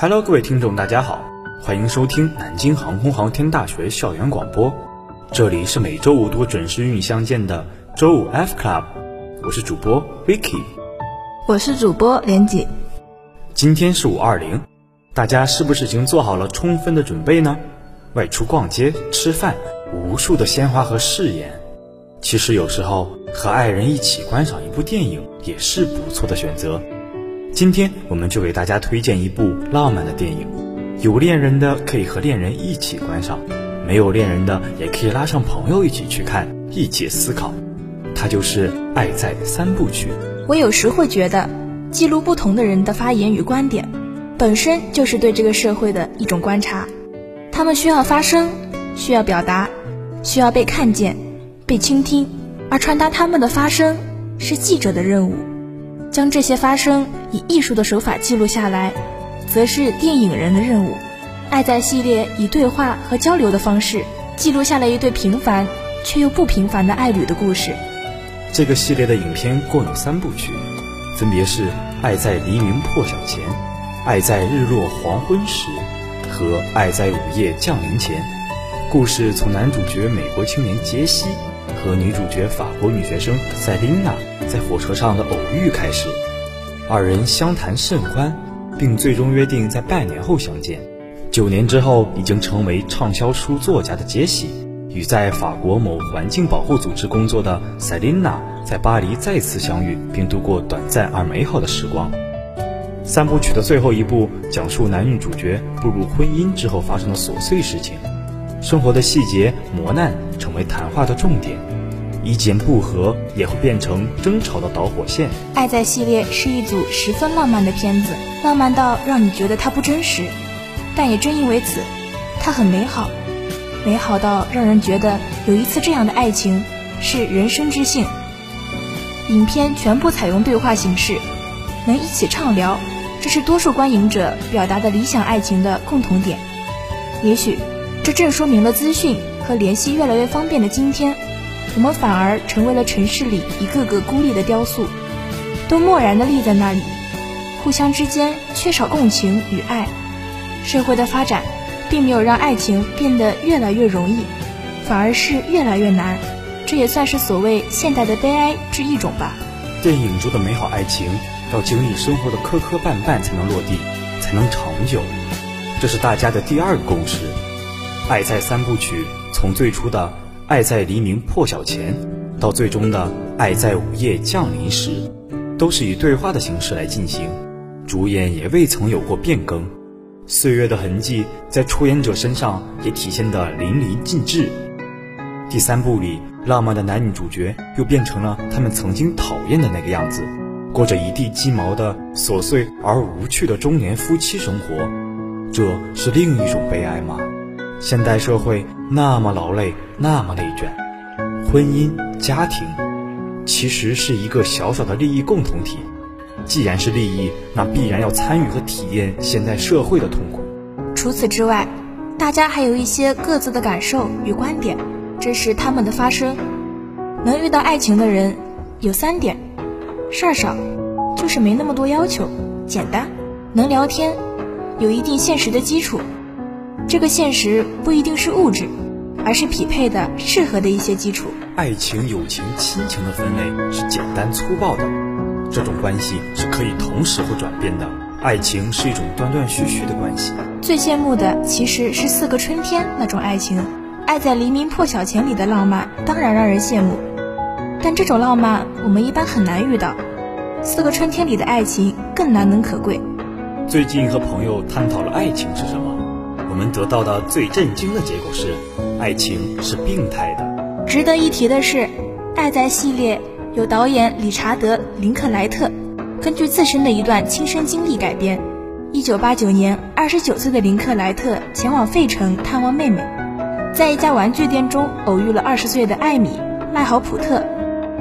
Hello，各位听众，大家好，欢迎收听南京航空航天大学校园广播，这里是每周五都准时与你相见的周五 F Club，我是主播 Vicky，我是主播连锦。今天是五二零，大家是不是已经做好了充分的准备呢？外出逛街、吃饭，无数的鲜花和誓言。其实有时候和爱人一起观赏一部电影也是不错的选择。今天我们就给大家推荐一部浪漫的电影，有恋人的可以和恋人一起观赏，没有恋人的也可以拉上朋友一起去看，一起思考。它就是《爱在三部曲》。我有时会觉得，记录不同的人的发言与观点，本身就是对这个社会的一种观察。他们需要发声，需要表达，需要被看见、被倾听，而传达他们的发声是记者的任务。将这些发生以艺术的手法记录下来，则是电影人的任务。爱在系列以对话和交流的方式，记录下了一对平凡却又不平凡的爱侣的故事。这个系列的影片共有三部曲，分别是《爱在黎明破晓前》、《爱在日落黄昏时》和《爱在午夜降临前》。故事从男主角美国青年杰西。和女主角法国女学生塞琳娜在火车上的偶遇开始，二人相谈甚欢，并最终约定在半年后相见。九年之后，已经成为畅销书作家的杰西，与在法国某环境保护组织工作的塞琳娜在巴黎再次相遇，并度过短暂而美好的时光。三部曲的最后一部讲述男女主角步入婚姻之后发生的琐碎事情。生活的细节磨难成为谈话的重点，意见不合也会变成争吵的导火线。《爱在》系列是一组十分浪漫的片子，浪漫到让你觉得它不真实，但也正因为此，它很美好，美好到让人觉得有一次这样的爱情是人生之幸。影片全部采用对话形式，能一起畅聊，这是多数观影者表达的理想爱情的共同点。也许。这正说明了资讯和联系越来越方便的今天，我们反而成为了城市里一个个孤立的雕塑，都漠然地立在那里，互相之间缺少共情与爱。社会的发展并没有让爱情变得越来越容易，反而是越来越难。这也算是所谓现代的悲哀之一种吧。电影中的美好爱情要经历生活的磕磕绊绊才能落地，才能长久，这是大家的第二个共识。《爱在三部曲》从最初的“爱在黎明破晓前”，到最终的“爱在午夜降临时”，都是以对话的形式来进行，主演也未曾有过变更，岁月的痕迹在出演者身上也体现得淋漓尽致。第三部里，浪漫的男女主角又变成了他们曾经讨厌的那个样子，过着一地鸡毛的琐碎而无趣的中年夫妻生活，这是另一种悲哀吗？现代社会那么劳累，那么内卷，婚姻家庭其实是一个小小的利益共同体。既然是利益，那必然要参与和体验现代社会的痛苦。除此之外，大家还有一些各自的感受与观点，这是他们的发声。能遇到爱情的人有三点：事儿少，就是没那么多要求，简单，能聊天，有一定现实的基础。这个现实不一定是物质，而是匹配的、适合的一些基础。爱情、友情、亲情的分类是简单粗暴的，这种关系是可以同时会转变的。爱情是一种断断续续的关系。最羡慕的其实是《四个春天》那种爱情，《爱在黎明破晓前》里的浪漫当然让人羡慕，但这种浪漫我们一般很难遇到，《四个春天》里的爱情更难能可贵。最近和朋友探讨了爱情是什么。我们得到的最震惊的结果是，爱情是病态的。值得一提的是，《爱在》系列由导演理查德·林克莱特根据自身的一段亲身经历改编。一九八九年，二十九岁的林克莱特前往费城探望妹妹，在一家玩具店中偶遇了二十岁的艾米·赖豪普特，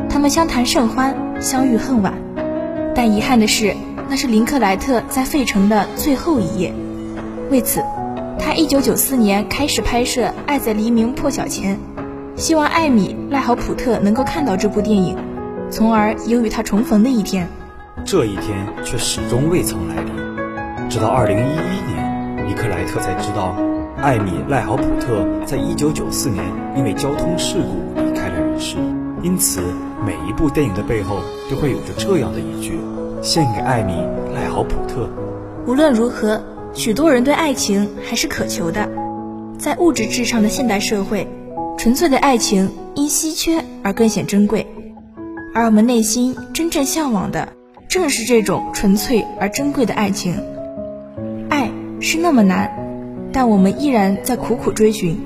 他们相谈甚欢，相遇恨晚。但遗憾的是，那是林克莱特在费城的最后一夜。为此。他一九九四年开始拍摄《爱在黎明破晓前》，希望艾米·赖豪普特能够看到这部电影，从而有与他重逢的一天。这一天却始终未曾来临，直直到2011年，尼克莱特才知道，艾米·赖豪普特在1994年因为交通事故离开了人世。因此，每一部电影的背后都会有着这样的一句：“献给艾米·赖豪普特。”无论如何，许多人对爱情还是渴求的。在物质至上的现代社会，纯粹的爱情因稀缺而更显珍贵。而我们内心真正向往的，正是这种纯粹而珍贵的爱情。爱是那么难，但我们依然在苦苦追寻。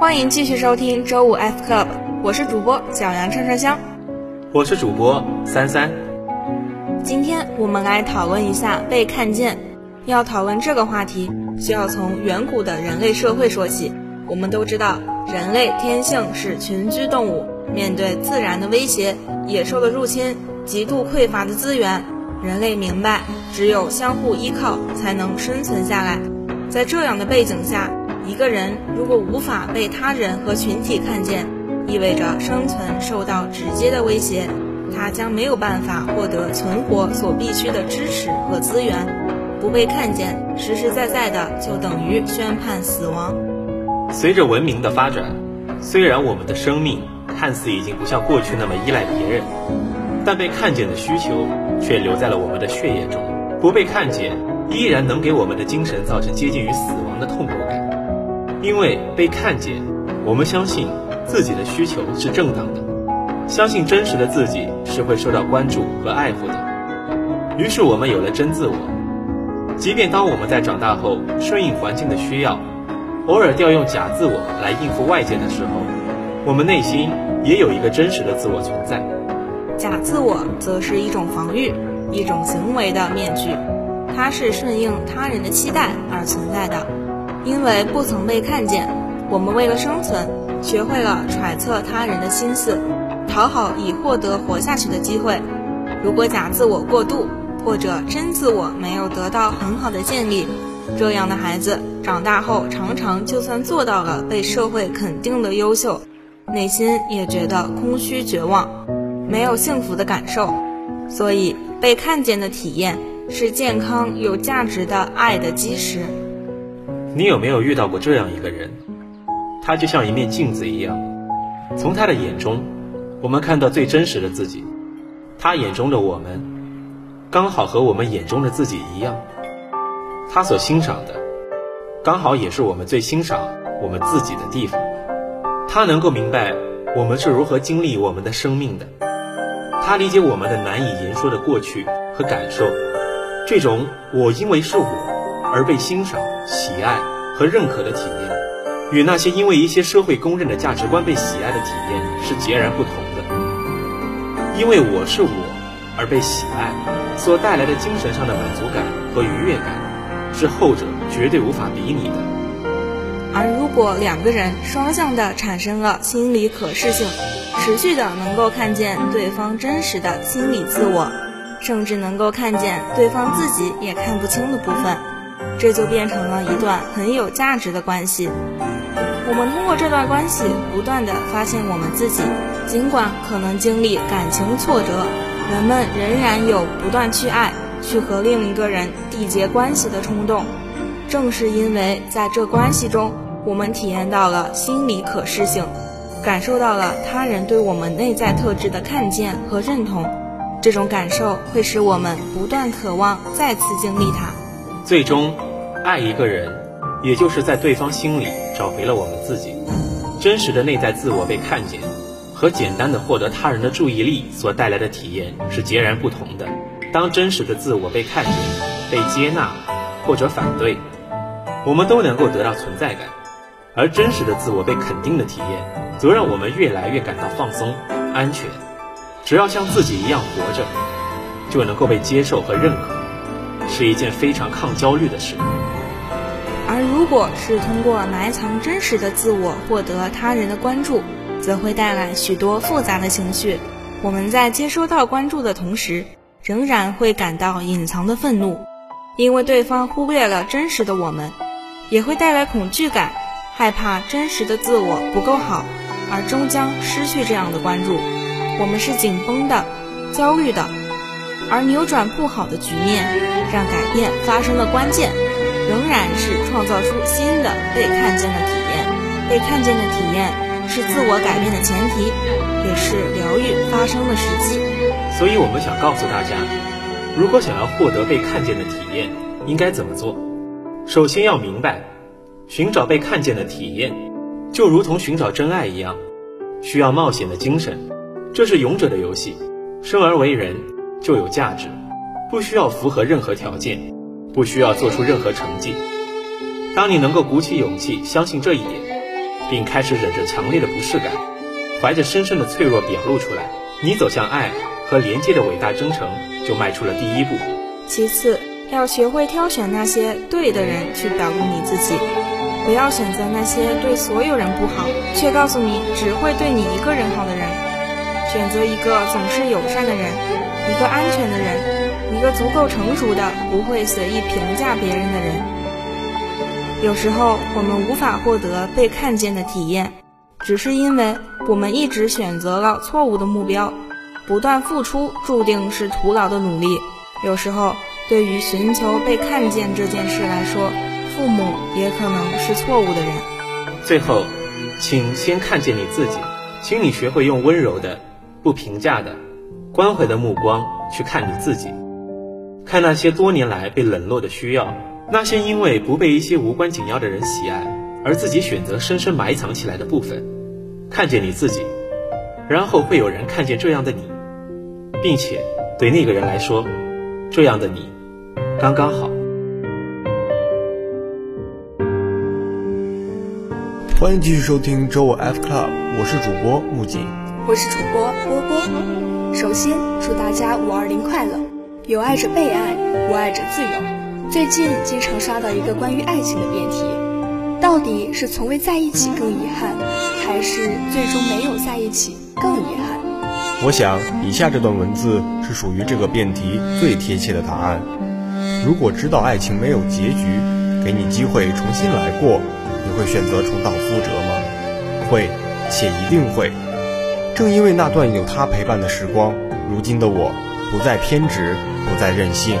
欢迎继续收听周五 F Club，我是主播小杨串串香，我是主播三三。今天我们来讨论一下被看见。要讨论这个话题，需要从远古的人类社会说起。我们都知道，人类天性是群居动物，面对自然的威胁、野兽的入侵、极度匮乏的资源，人类明白，只有相互依靠才能生存下来。在这样的背景下，一个人如果无法被他人和群体看见，意味着生存受到直接的威胁，他将没有办法获得存活所必需的支持和资源。不被看见，实实在在的就等于宣判死亡。随着文明的发展，虽然我们的生命看似已经不像过去那么依赖别人，但被看见的需求却留在了我们的血液中。不被看见，依然能给我们的精神造成接近于死亡的痛苦感。因为被看见，我们相信自己的需求是正当的，相信真实的自己是会受到关注和爱护的。于是我们有了真自我。即便当我们在长大后顺应环境的需要，偶尔调用假自我来应付外界的时候，我们内心也有一个真实的自我存在。假自我则是一种防御，一种行为的面具，它是顺应他人的期待而存在的。因为不曾被看见，我们为了生存，学会了揣测他人的心思，讨好以获得活下去的机会。如果假自我过度，或者真自我没有得到很好的建立，这样的孩子长大后常常就算做到了被社会肯定的优秀，内心也觉得空虚绝望，没有幸福的感受。所以，被看见的体验是健康有价值的爱的基石。你有没有遇到过这样一个人？他就像一面镜子一样，从他的眼中，我们看到最真实的自己。他眼中的我们，刚好和我们眼中的自己一样。他所欣赏的，刚好也是我们最欣赏我们自己的地方。他能够明白我们是如何经历我们的生命的。他理解我们的难以言说的过去和感受。这种我因为是我。而被欣赏、喜爱和认可的体验，与那些因为一些社会公认的价值观被喜爱的体验是截然不同。因为我是我而被喜爱，所带来的精神上的满足感和愉悦感，是后者绝对无法比拟的。而如果两个人双向的产生了心理可视性，持续的能够看见对方真实的心理自我，甚至能够看见对方自己也看不清的部分。这就变成了一段很有价值的关系。我们通过这段关系，不断的发现我们自己，尽管可能经历感情挫折，人们仍然有不断去爱、去和另一个人缔结关系的冲动。正是因为在这关系中，我们体验到了心理可视性，感受到了他人对我们内在特质的看见和认同。这种感受会使我们不断渴望再次经历它，最终。爱一个人，也就是在对方心里找回了我们自己。真实的内在自我被看见，和简单的获得他人的注意力所带来的体验是截然不同的。当真实的自我被看见、被接纳或者反对，我们都能够得到存在感；而真实的自我被肯定的体验，则让我们越来越感到放松、安全。只要像自己一样活着，就能够被接受和认可。是一件非常抗焦虑的事，而如果是通过埋藏真实的自我获得他人的关注，则会带来许多复杂的情绪。我们在接收到关注的同时，仍然会感到隐藏的愤怒，因为对方忽略了真实的我们；也会带来恐惧感，害怕真实的自我不够好，而终将失去这样的关注。我们是紧绷的、焦虑的。而扭转不好的局面，让改变发生的关键，仍然是创造出新的被看见的体验。被看见的体验是自我改变的前提，也是疗愈发生的时机。所以我们想告诉大家，如果想要获得被看见的体验，应该怎么做？首先要明白，寻找被看见的体验，就如同寻找真爱一样，需要冒险的精神。这是勇者的游戏。生而为人，就有价值，不需要符合任何条件，不需要做出任何成绩。当你能够鼓起勇气相信这一点，并开始忍着强烈的不适感，怀着深深的脆弱表露出来，你走向爱和连接的伟大征程就迈出了第一步。其次，要学会挑选那些对的人去表露你自己，不要选择那些对所有人不好，却告诉你只会对你一个人好的人。选择一个总是友善的人，一个安全的人，一个足够成熟的、不会随意评价别人的人。有时候我们无法获得被看见的体验，只是因为我们一直选择了错误的目标。不断付出注定是徒劳的努力。有时候，对于寻求被看见这件事来说，父母也可能是错误的人。最后，请先看见你自己，请你学会用温柔的。不评价的、关怀的目光去看你自己，看那些多年来被冷落的需要，那些因为不被一些无关紧要的人喜爱而自己选择深深埋藏起来的部分，看见你自己，然后会有人看见这样的你，并且对那个人来说，这样的你刚刚好。欢迎继续收听周五 F Club，我是主播木槿。我是主播波波。首先祝大家五二零快乐！有爱者被爱，无爱者自由。最近经常刷到一个关于爱情的辩题：到底是从未在一起更遗憾，还是最终没有在一起更遗憾？我想以下这段文字是属于这个辩题最贴切的答案。如果知道爱情没有结局，给你机会重新来过，你会选择重蹈覆辙吗？会，且一定会。正因为那段有他陪伴的时光，如今的我不再偏执，不再任性，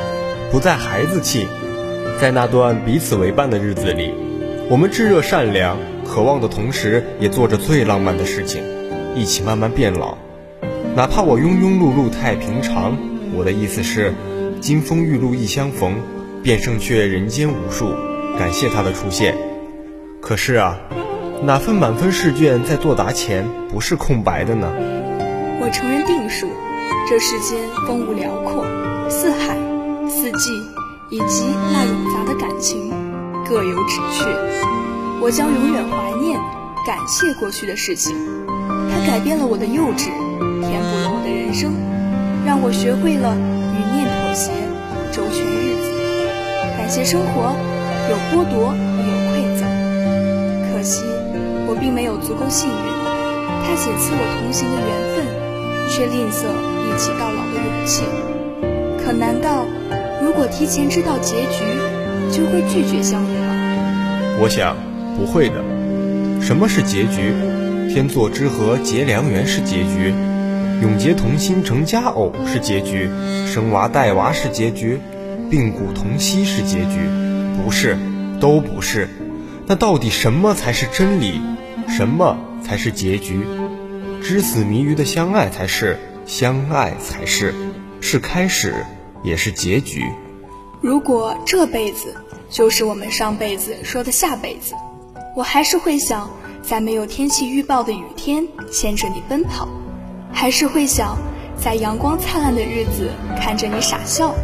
不再孩子气。在那段彼此为伴的日子里，我们炙热善良，渴望的同时，也做着最浪漫的事情，一起慢慢变老。哪怕我庸庸碌碌太平常，我的意思是，金风玉露一相逢，便胜却人间无数。感谢他的出现。可是啊。哪份满分试卷在作答前不是空白的呢？我承认定数，这世间风物辽阔，四海、四季以及那冗杂的感情各有旨趣。我将永远怀念、感谢过去的事情，它改变了我的幼稚，填补了我的人生，让我学会了与念妥协，周全日子。感谢生活，有剥夺有馈赠，可惜。我并没有足够幸运，他仅赐我同行的缘分，却吝啬一起到老的勇气。可难道，如果提前知道结局，就会拒绝相遇吗？我想不会的。什么是结局？天作之合结良缘是结局，永结同心成佳偶是结局，生娃带娃是结局，病骨同息是结局，不是，都不是。那到底什么才是真理？什么才是结局？知死谜鱼的相爱才是，相爱才是，是开始，也是结局。如果这辈子就是我们上辈子说的下辈子，我还是会想在没有天气预报的雨天牵着你奔跑，还是会想在阳光灿烂的日子看着你傻笑，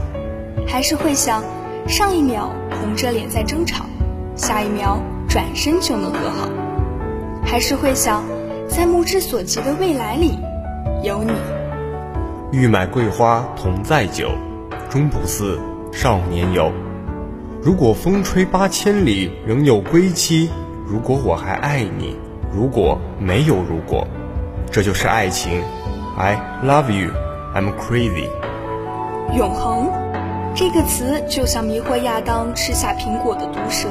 还是会想上一秒红着脸在争吵，下一秒转身就能和好。还是会想，在目之所及的未来里，有你。欲买桂花同载酒，终不似少年游。如果风吹八千里，仍有归期；如果我还爱你，如果没有如果，这就是爱情。I love you, I'm crazy。永恒，这个词就像迷惑亚当吃下苹果的毒蛇，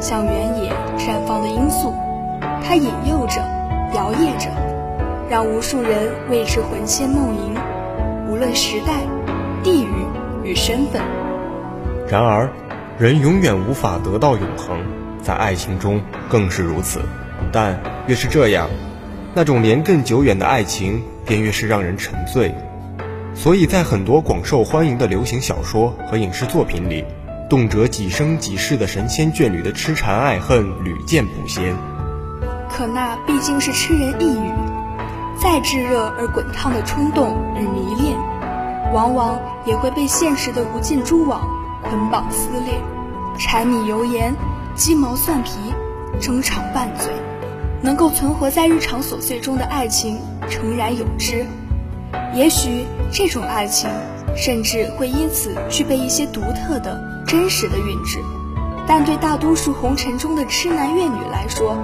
像原野绽放的罂粟。它引诱着，摇曳着，让无数人为之魂牵梦萦。无论时代、地域与身份。然而，人永远无法得到永恒，在爱情中更是如此。但越是这样，那种连亘久远的爱情便越是让人沉醉。所以在很多广受欢迎的流行小说和影视作品里，动辄几生几世的神仙眷侣的痴缠爱恨屡见不鲜。可那毕竟是痴人一语，再炙热而滚烫的冲动与迷恋，往往也会被现实的无尽蛛网捆绑撕裂，柴米油盐、鸡毛蒜皮，争吵拌嘴。能够存活在日常琐碎中的爱情，诚然有之。也许这种爱情，甚至会因此具备一些独特的、真实的韵致。但对大多数红尘中的痴男怨女来说，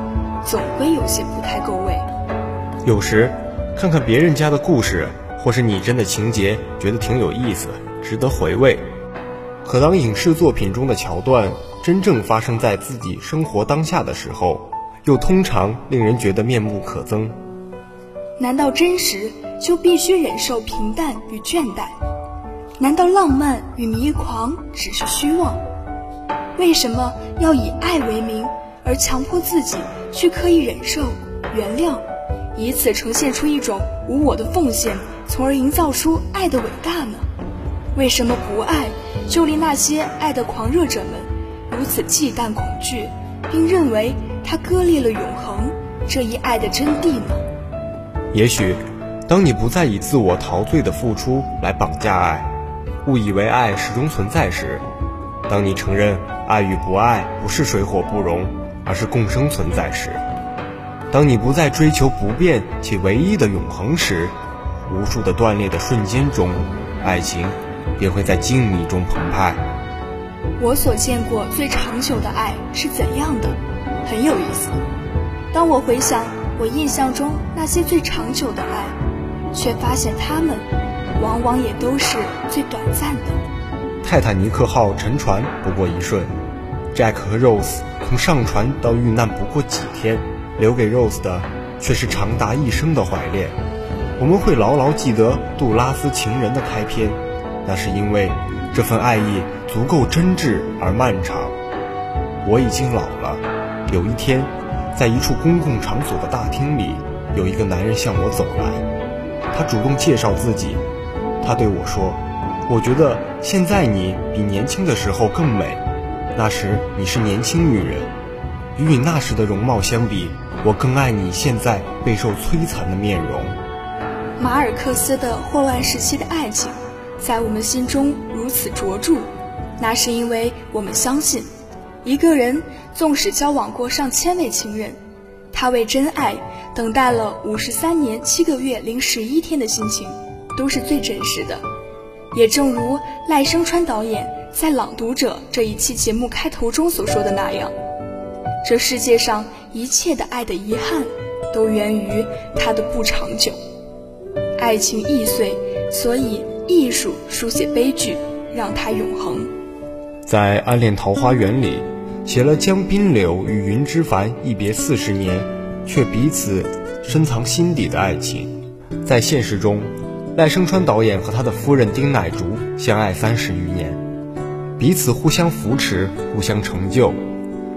总归有些不太够味。有时，看看别人家的故事，或是拟真的情节，觉得挺有意思，值得回味。可当影视作品中的桥段真正发生在自己生活当下的时候，又通常令人觉得面目可憎。难道真实就必须忍受平淡与倦怠？难道浪漫与迷狂只是虚妄？为什么要以爱为名而强迫自己去刻意忍受、原谅，以此呈现出一种无我的奉献，从而营造出爱的伟大呢？为什么不爱，就令那些爱的狂热者们如此忌惮、恐惧，并认为它割裂了永恒这一爱的真谛呢？也许，当你不再以自我陶醉的付出来绑架爱，误以为爱始终存在时，当你承认爱与不爱不是水火不容，而是共生存在时，当你不再追求不变且唯一的永恒时，无数的断裂的瞬间中，爱情便会在静谧中澎湃。我所见过最长久的爱是怎样的？很有意思。当我回想。我印象中那些最长久的爱，却发现他们往往也都是最短暂的。泰坦尼克号沉船不过一瞬，Jack 和 Rose 从上船到遇难不过几天，留给 Rose 的却是长达一生的怀恋。我们会牢牢记得杜拉斯情人的开篇，那是因为这份爱意足够真挚而漫长。我已经老了，有一天。在一处公共场所的大厅里，有一个男人向我走来。他主动介绍自己。他对我说：“我觉得现在你比年轻的时候更美。那时你是年轻女人，与你那时的容貌相比，我更爱你现在备受摧残的面容。”马尔克斯的霍乱时期的爱情，在我们心中如此卓著，那是因为我们相信。一个人纵使交往过上千位情人，他为真爱等待了五十三年七个月零十一天的心情，都是最真实的。也正如赖声川导演在《朗读者》这一期节目开头中所说的那样，这世界上一切的爱的遗憾，都源于它的不长久。爱情易碎，所以艺术书写悲剧，让它永恒。在《暗恋桃花源》里。写了江滨柳与云之凡一别四十年，却彼此深藏心底的爱情。在现实中，赖声川导演和他的夫人丁乃竺相爱三十余年，彼此互相扶持，互相成就。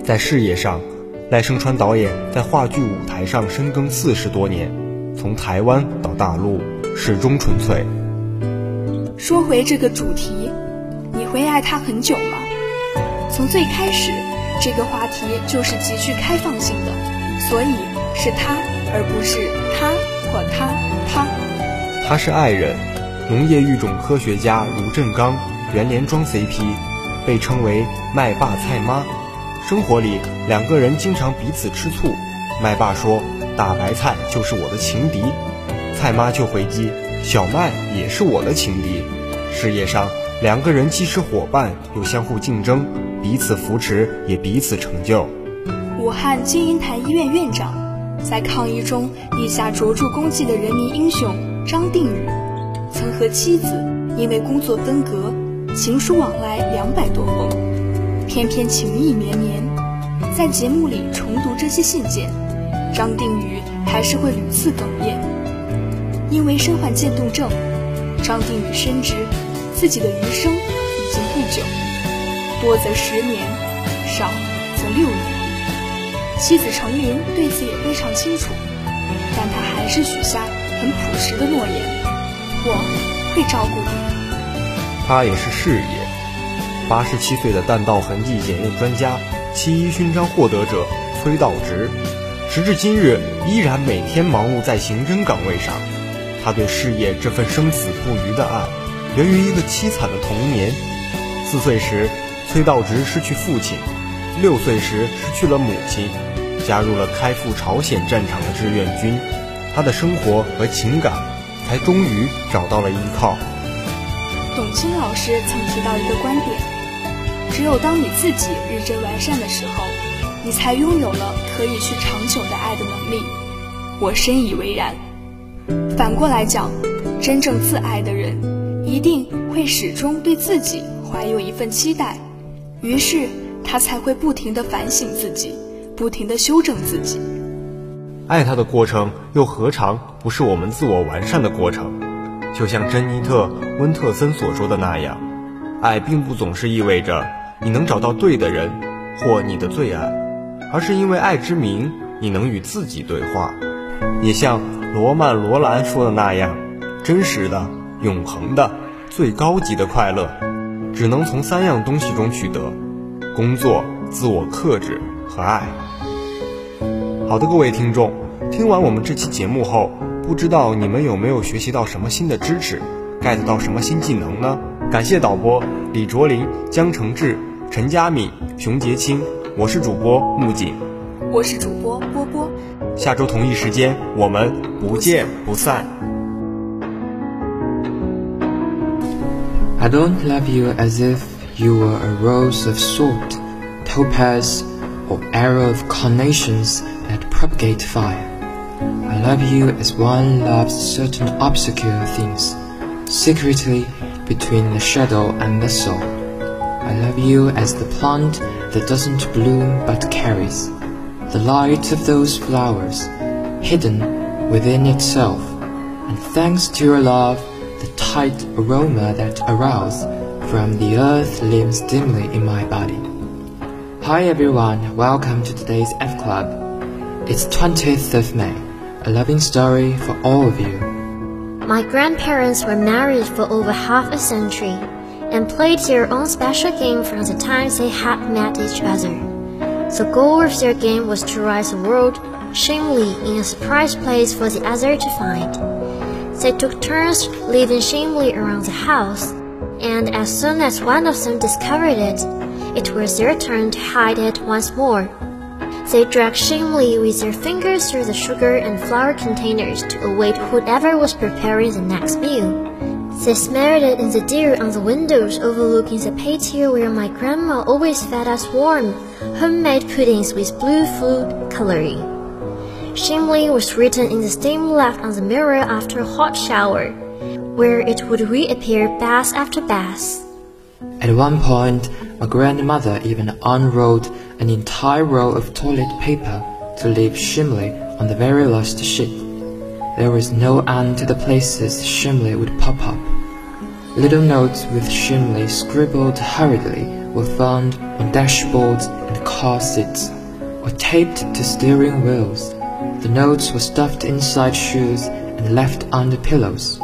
在事业上，赖声川导演在话剧舞台上深耕四十多年，从台湾到大陆，始终纯粹。说回这个主题，你会爱他很久吗？从最开始。这个话题就是极具开放性的，所以是他，而不是他或他他。他是爱人，农业育种科学家卢振刚，袁连庄 CP，被称为麦爸菜妈。生活里两个人经常彼此吃醋，麦爸说大白菜就是我的情敌，菜妈就回击小麦也是我的情敌。事业上两个人既是伙伴，又相互竞争。彼此扶持，也彼此成就。武汉金银潭医院院长，在抗疫中立下卓著功绩的人民英雄张定宇，曾和妻子因为工作分隔，情书往来两百多封，偏偏情意绵绵。在节目里重读这些信件，张定宇还是会屡次哽咽。因为身患渐冻症，张定宇深知，自己的余生已经不久，多则十年，少则六年。妻子程琳对此也非常清楚，但她还是许下很朴实的诺言：“我会照顾你。”他也是事业。八十七岁的弹道痕迹检验专家、七一勋章获得者崔道直，时至今日依然每天忙碌在刑侦岗位上。他对事业这份生死不渝的爱，源于一个凄惨的童年。四岁时，崔道直失去父亲；六岁时失去了母亲，加入了开赴朝鲜战场的志愿军。他的生活和情感，才终于找到了依靠。董卿老师曾提到一个观点：只有当你自己日臻完善的时候，你才拥有了可以去长久的爱的能力。我深以为然。反过来讲，真正自爱的人，一定会始终对自己怀有一份期待，于是他才会不停地反省自己，不停地修正自己。爱他的过程，又何尝不是我们自我完善的过程？就像珍妮特·温特森所说的那样，爱并不总是意味着你能找到对的人或你的最爱，而是因为爱之名，你能与自己对话。也像罗曼·罗兰说的那样，真实的、永恒的、最高级的快乐，只能从三样东西中取得：工作、自我克制和爱。好的，各位听众，听完我们这期节目后。不知道你们有没有学习到什么新的知识，get 到什么新技能呢？感谢导播李卓林、江承志、陈佳敏、熊杰清，我是主播木槿，我是主播波波。下周同一时间我们不见不散。I don't love you as if you were a rose of salt, topaz, or arrow of carnations that propagate fire. I love you as one loves certain obscure things, secretly between the shadow and the soul. I love you as the plant that doesn't bloom but carries the light of those flowers, hidden within itself, and thanks to your love, the tight aroma that arouses from the earth lives dimly in my body. Hi everyone, welcome to today's F Club. It's 20th of May a loving story for all of you. My grandparents were married for over half a century and played their own special game from the time they had met each other. The goal of their game was to rise the world shamefully in a surprise place for the other to find. They took turns leaving shamefully around the house, and as soon as one of them discovered it, it was their turn to hide it once more. They dragged shamefully with their fingers through the sugar and flour containers to await whoever was preparing the next meal. They smeared it in the dew on the windows overlooking the patio where my grandma always fed us warm, homemade puddings with blue food coloring. Shamefully was written in the steam left on the mirror after a hot shower, where it would reappear bath after bath. At one point, my grandmother even unrolled an entire roll of toilet paper to leave Shimley on the very last sheet. There was no end to the places Shimley would pop up. Little notes with Shimley scribbled hurriedly were found on dashboards and car seats, or taped to steering wheels. The notes were stuffed inside shoes and left under pillows.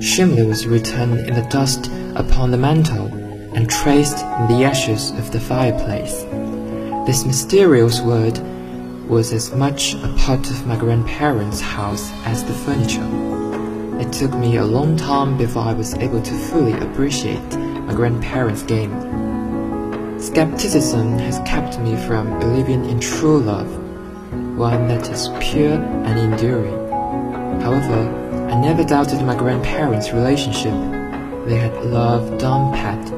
Shimley was written in the dust upon the mantel and traced in the ashes of the fireplace. This mysterious word was as much a part of my grandparents' house as the furniture. It took me a long time before I was able to fully appreciate my grandparents' game. Skepticism has kept me from believing in true love, one that is pure and enduring. However, I never doubted my grandparents' relationship. They had love down pat.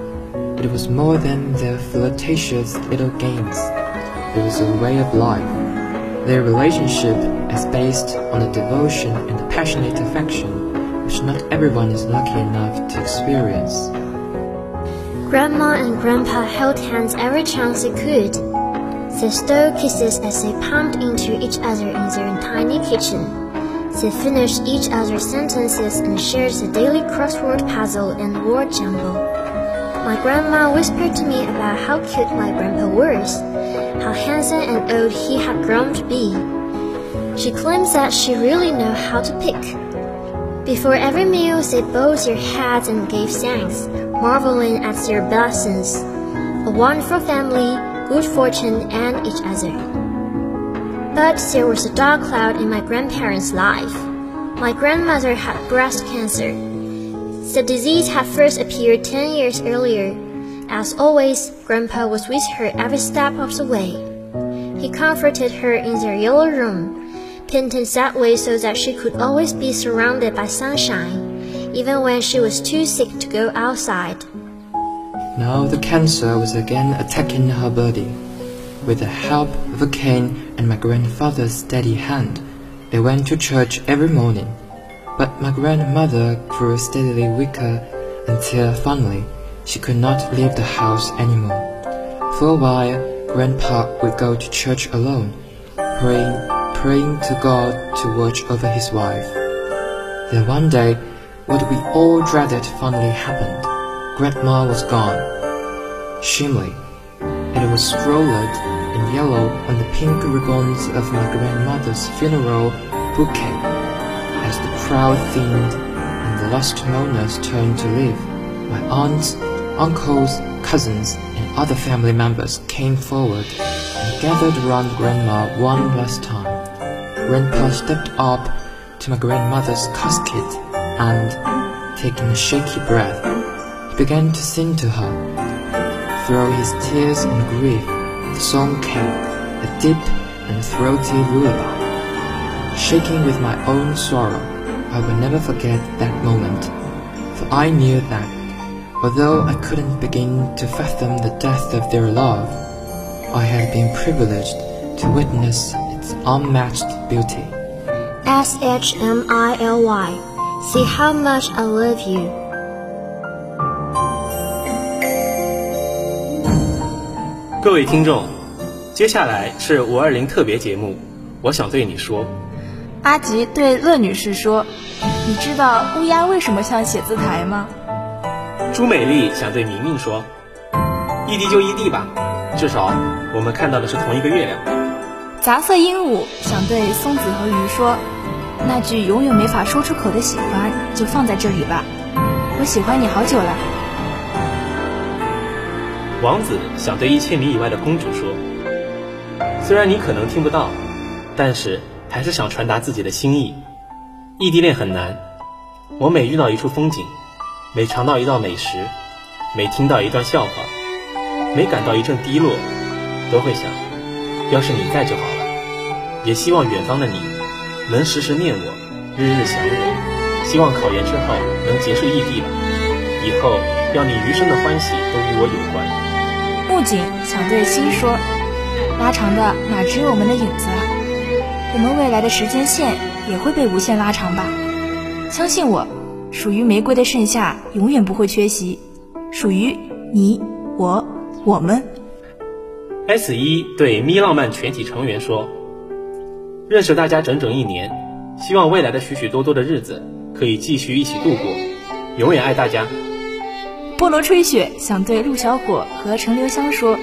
It was more than their flirtatious little games. It was a way of life. Their relationship is based on a devotion and a passionate affection, which not everyone is lucky enough to experience. Grandma and Grandpa held hands every chance they could. They stole kisses as they pumped into each other in their tiny kitchen. They finished each other's sentences and shared the daily crossword puzzle and word jumble. My grandma whispered to me about how cute my grandpa was, how handsome and old he had grown to be. She claims that she really knew how to pick. Before every meal, they bowed their heads and gave thanks, marveling at their blessings. A wonderful family, good fortune, and each other. But there was a dark cloud in my grandparents' life. My grandmother had breast cancer. The disease had first appeared 10 years earlier. As always, Grandpa was with her every step of the way. He comforted her in their yellow room, painted that way so that she could always be surrounded by sunshine, even when she was too sick to go outside. Now the cancer was again attacking her body. With the help of a cane and my grandfather's steady hand, they went to church every morning. But my grandmother grew steadily weaker until finally she could not leave the house anymore. For a while, Grandpa would go to church alone, praying, praying to God to watch over his wife. Then one day, what we all dreaded finally happened. Grandma was gone. Shimley. It was scrawled in yellow on the pink ribbons of my grandmother's funeral bouquet. Crowd thinned and the last mourners turned to leave, my aunts, uncles, cousins, and other family members came forward and gathered around Grandma one last time. Grandpa stepped up to my grandmother's casket and, taking a shaky breath, he began to sing to her. Through his tears and grief, the song came, a deep and throaty lullaby. Shaking with my own sorrow, I will never forget that moment, for I knew that, although I couldn't begin to fathom the depth of their love, I had been privileged to witness its unmatched beauty. S H M I L Y. See how much I love you. 各位听众，接下来是五二零特别节目，我想对你说。 阿吉对乐女士说：“你知道乌鸦为什么像写字台吗？”朱美丽想对明明说：“异地就异地吧，至少我们看到的是同一个月亮。”杂色鹦鹉想对松子和鱼说：“那句永远没法说出口的喜欢，就放在这里吧。我喜欢你好久了。”王子想对一千米以外的公主说：“虽然你可能听不到，但是还是想传达自己的心意。异地恋很难，我每遇到一处风景，每尝到一道美食，每听到一段笑话，每感到一阵低落，都会想，要是你在就好了。也希望远方的你，能时时念我，日日想我。希望考研之后能结束异地吧，以后要你余生的欢喜都与我有关。”木槿想对心说：“拉长的哪只有我们的影子啊？我们未来的时间线也会被无限拉长吧？相信我，属于玫瑰的盛夏永远不会缺席，属于你、我、我们。” S 一对咪浪漫全体成员说：“认识大家整整一年，希望未来的许许多多的日子可以继续一起度过，永远爱大家。”菠萝吹雪想对陆小果和陈留香说：“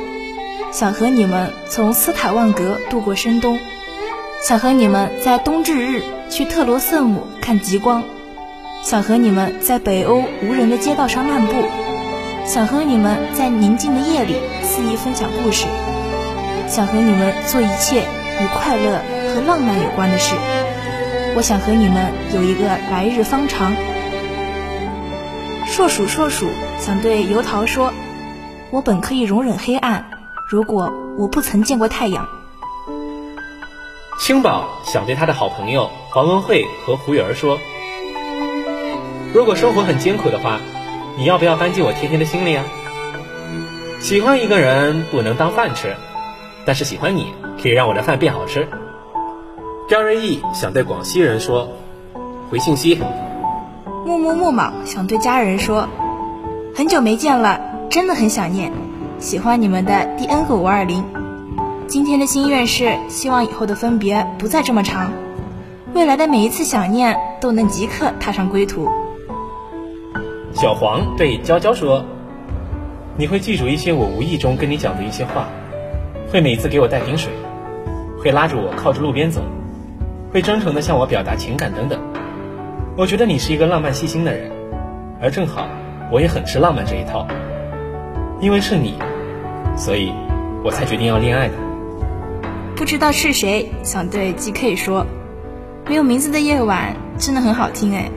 想和你们从斯坦万格度过深冬，想和你们在冬至日去特罗瑟姆看极光，想和你们在北欧无人的街道上漫步，想和你们在宁静的夜里肆意分享故事，想和你们做一切与快乐和浪漫有关的事。我想和你们有一个来日方长。”硕鼠硕鼠想对油桃说：“我本可以容忍黑暗，如果我不曾见过太阳。”青宝想对他的好朋友黄文慧和胡儿说：“如果生活很艰苦的话，你要不要搬进我甜甜的心里啊？喜欢一个人不能当饭吃，但是喜欢你可以让我的饭变好吃。”张瑞义想对广西人说：“回信息。”木木木莽想对家人说：“很久没见了，真的很想念，喜欢你们的第 N 个五二零。今天的心愿是希望以后的分别不再这么长。未来的每一次想念都能即刻踏上归途。小黄对娇娇说：“你会记住一些我无意中跟你讲的一些话，会每次给我带瓶水，会拉着我靠着路边走，会真诚地向我表达情感等等。我觉得你是一个浪漫细心的人，而正好我也很吃浪漫这一套。因为是你，所以我才决定要恋爱的。”不知道是谁想对 G.K 说：“没有名字的夜晚真的很好听哎。”